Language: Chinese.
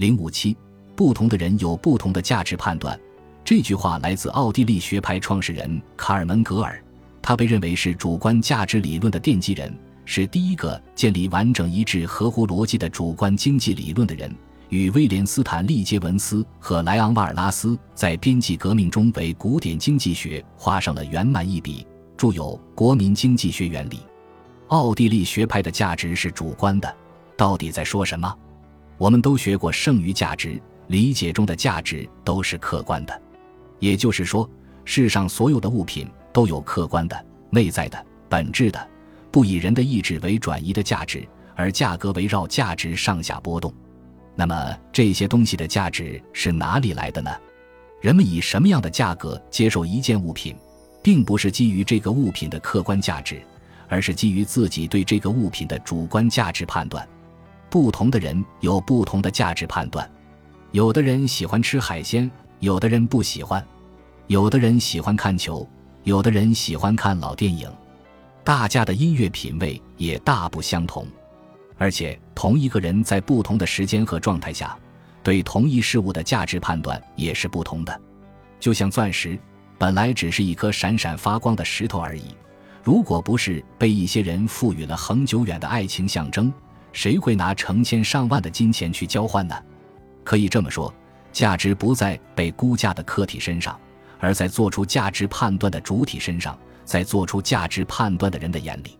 零五七，不同的人有不同的价值判断。这句话来自奥地利学派创始人卡尔门格尔，他被认为是主观价值理论的奠基人，是第一个建立完整一致、合乎逻辑的主观经济理论的人。与威廉斯坦利杰文斯和莱昂瓦尔拉斯在边际革命中为古典经济学画上了圆满一笔，著有《国民经济学原理》。奥地利学派的价值是主观的，到底在说什么？我们都学过剩余价值，理解中的价值都是客观的，也就是说，世上所有的物品都有客观的、内在的、本质的，不以人的意志为转移的价值，而价格围绕价值上下波动。那么这些东西的价值是哪里来的呢？人们以什么样的价格接受一件物品，并不是基于这个物品的客观价值。而是基于自己对这个物品的主观价值判断。不同的人有不同的价值判断。有的人喜欢吃海鲜，有的人不喜欢；有的人喜欢看球，有的人喜欢看老电影。大家的音乐品味也大不相同。而且，同一个人在不同的时间和状态下，对同一事物的价值判断也是不同的。就像钻石，本来只是一颗闪闪发光的石头而已。如果不是被一些人赋予了恒久远的爱情象征，谁会拿成千上万的金钱去交换呢？可以这么说，价值不在被估价的客体身上，而在做出价值判断的主体身上，在做出价值判断的人的眼里。